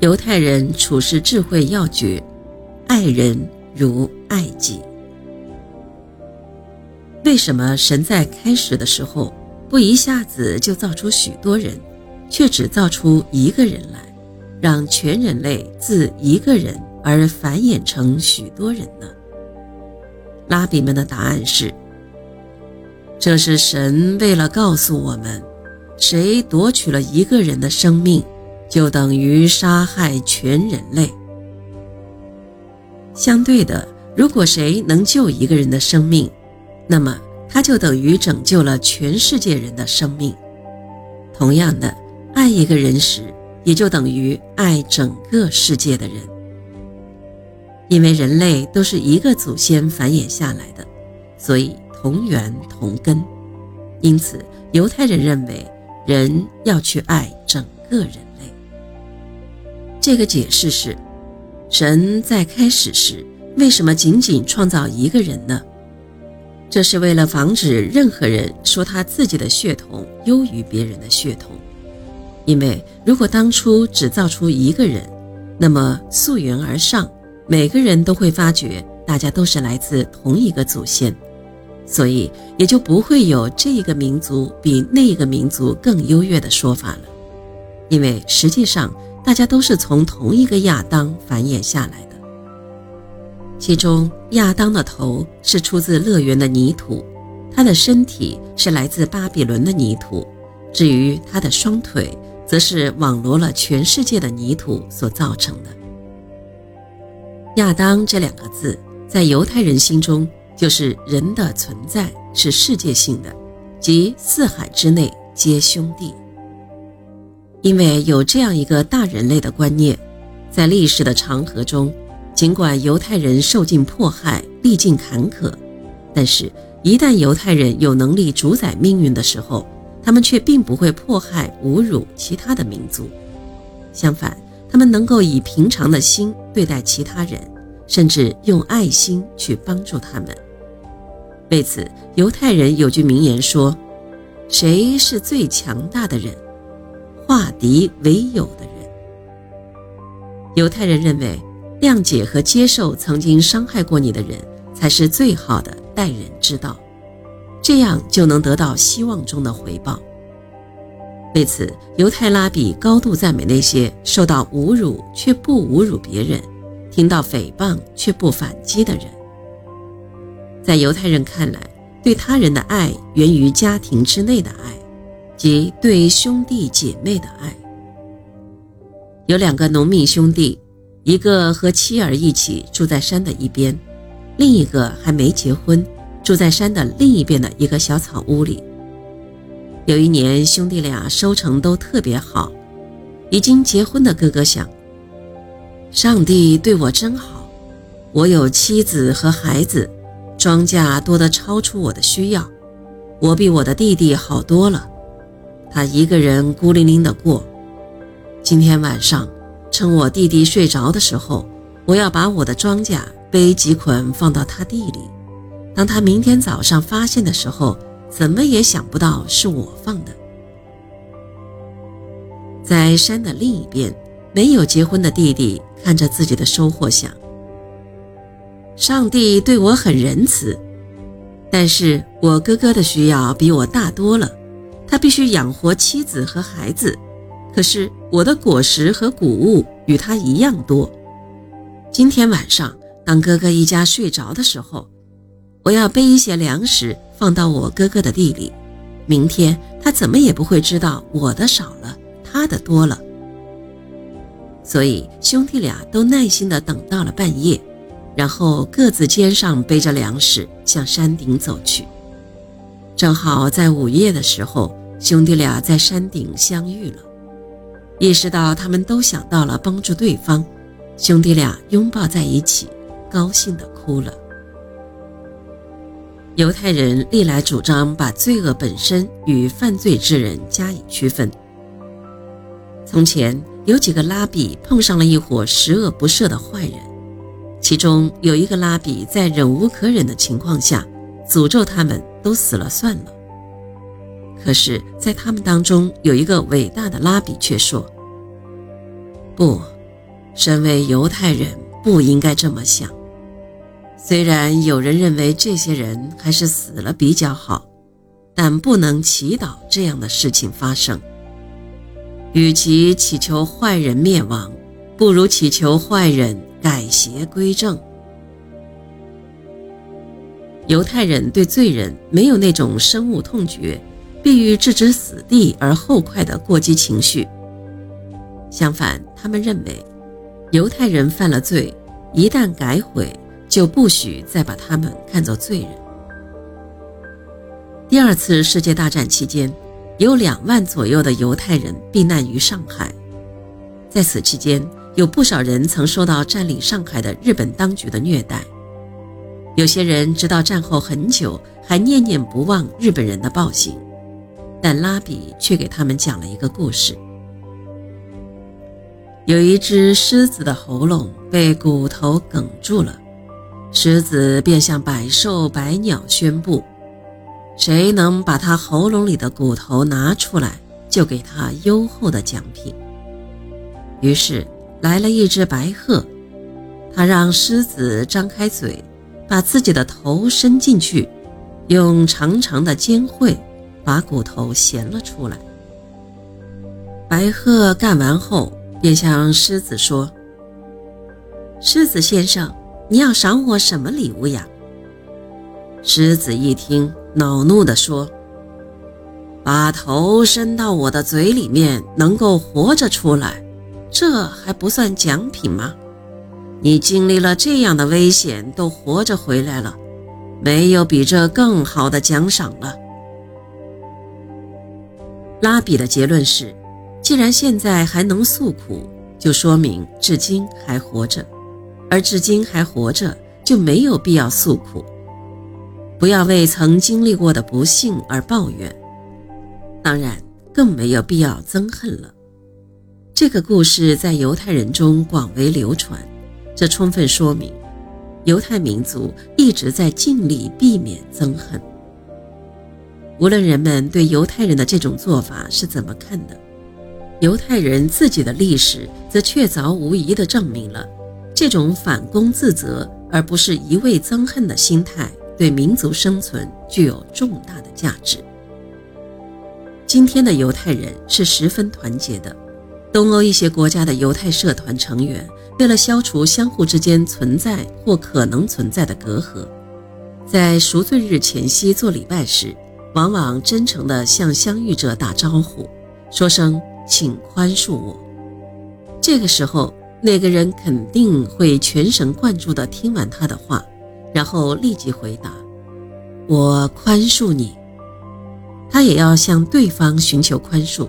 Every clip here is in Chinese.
犹太人处事智慧要诀：爱人如爱己。为什么神在开始的时候不一下子就造出许多人，却只造出一个人来，让全人类自一个人而繁衍成许多人呢？拉比们的答案是：这是神为了告诉我们，谁夺取了一个人的生命。就等于杀害全人类。相对的，如果谁能救一个人的生命，那么他就等于拯救了全世界人的生命。同样的，爱一个人时，也就等于爱整个世界的人。因为人类都是一个祖先繁衍下来的，所以同源同根。因此，犹太人认为人要去爱整个人类。这个解释是：神在开始时为什么仅仅创造一个人呢？这是为了防止任何人说他自己的血统优于别人的血统。因为如果当初只造出一个人，那么溯源而上，每个人都会发觉大家都是来自同一个祖先，所以也就不会有这一个民族比那一个民族更优越的说法了。因为实际上。大家都是从同一个亚当繁衍下来的，其中亚当的头是出自乐园的泥土，他的身体是来自巴比伦的泥土，至于他的双腿，则是网罗了全世界的泥土所造成的。亚当这两个字，在犹太人心中就是人的存在是世界性的，即四海之内皆兄弟。因为有这样一个大人类的观念，在历史的长河中，尽管犹太人受尽迫害、历尽坎坷，但是，一旦犹太人有能力主宰命运的时候，他们却并不会迫害、侮辱其他的民族。相反，他们能够以平常的心对待其他人，甚至用爱心去帮助他们。为此，犹太人有句名言说：“谁是最强大的人？”化敌为友的人，犹太人认为，谅解和接受曾经伤害过你的人，才是最好的待人之道，这样就能得到希望中的回报。为此，犹太拉比高度赞美那些受到侮辱却不侮辱别人，听到诽谤却不反击的人。在犹太人看来，对他人的爱源于家庭之内的爱。即对兄弟姐妹的爱。有两个农民兄弟，一个和妻儿一起住在山的一边，另一个还没结婚，住在山的另一边的一个小草屋里。有一年，兄弟俩收成都特别好。已经结婚的哥哥想：上帝对我真好，我有妻子和孩子，庄稼多得超出我的需要，我比我的弟弟好多了。他一个人孤零零的过。今天晚上，趁我弟弟睡着的时候，我要把我的庄稼背几捆放到他地里。当他明天早上发现的时候，怎么也想不到是我放的。在山的另一边，没有结婚的弟弟看着自己的收获，想：上帝对我很仁慈，但是我哥哥的需要比我大多了。他必须养活妻子和孩子，可是我的果实和谷物与他一样多。今天晚上，当哥哥一家睡着的时候，我要背一些粮食放到我哥哥的地里。明天他怎么也不会知道我的少了，他的多了。所以兄弟俩都耐心地等到了半夜，然后各自肩上背着粮食向山顶走去。正好在午夜的时候，兄弟俩在山顶相遇了。意识到他们都想到了帮助对方，兄弟俩拥抱在一起，高兴地哭了。犹太人历来主张把罪恶本身与犯罪之人加以区分。从前有几个拉比碰上了一伙十恶不赦的坏人，其中有一个拉比在忍无可忍的情况下。诅咒他们都死了算了。可是，在他们当中有一个伟大的拉比却说：“不，身为犹太人，不应该这么想。虽然有人认为这些人还是死了比较好，但不能祈祷这样的事情发生。与其祈求坏人灭亡，不如祈求坏人改邪归正。犹太人对罪人没有那种深恶痛绝、必欲置之死地而后快的过激情绪。相反，他们认为，犹太人犯了罪，一旦改悔。就不许再把他们看作罪人。第二次世界大战期间，有两万左右的犹太人避难于上海。在此期间，有不少人曾受到占领上海的日本当局的虐待。有些人直到战后很久还念念不忘日本人的暴行，但拉比却给他们讲了一个故事：有一只狮子的喉咙被骨头哽住了。狮子便向百兽百鸟宣布：“谁能把他喉咙里的骨头拿出来，就给他优厚的奖品。”于是来了一只白鹤，它让狮子张开嘴，把自己的头伸进去，用长长的尖喙把骨头衔了出来。白鹤干完后，便向狮子说：“狮子先生。”你要赏我什么礼物呀？狮子一听，恼怒地说：“把头伸到我的嘴里面，能够活着出来，这还不算奖品吗？你经历了这样的危险，都活着回来了，没有比这更好的奖赏了。”拉比的结论是：既然现在还能诉苦，就说明至今还活着。而至今还活着，就没有必要诉苦，不要为曾经历过的不幸而抱怨，当然更没有必要憎恨了。这个故事在犹太人中广为流传，这充分说明犹太民族一直在尽力避免憎恨。无论人们对犹太人的这种做法是怎么看的，犹太人自己的历史则确凿无疑地证明了。这种反躬自责而不是一味憎恨的心态，对民族生存具有重大的价值。今天的犹太人是十分团结的。东欧一些国家的犹太社团成员，为了消除相互之间存在或可能存在的隔阂，在赎罪日前夕做礼拜时，往往真诚地向相遇者打招呼，说声“请宽恕我”。这个时候。那个人肯定会全神贯注地听完他的话，然后立即回答：“我宽恕你。”他也要向对方寻求宽恕。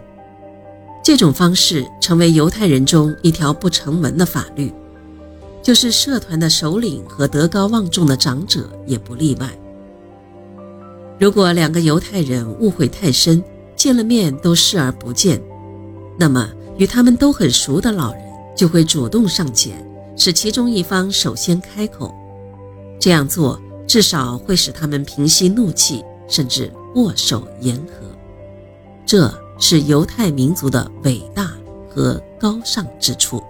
这种方式成为犹太人中一条不成文的法律，就是社团的首领和德高望重的长者也不例外。如果两个犹太人误会太深，见了面都视而不见，那么与他们都很熟的老人。就会主动上前，使其中一方首先开口。这样做至少会使他们平息怒气，甚至握手言和。这是犹太民族的伟大和高尚之处。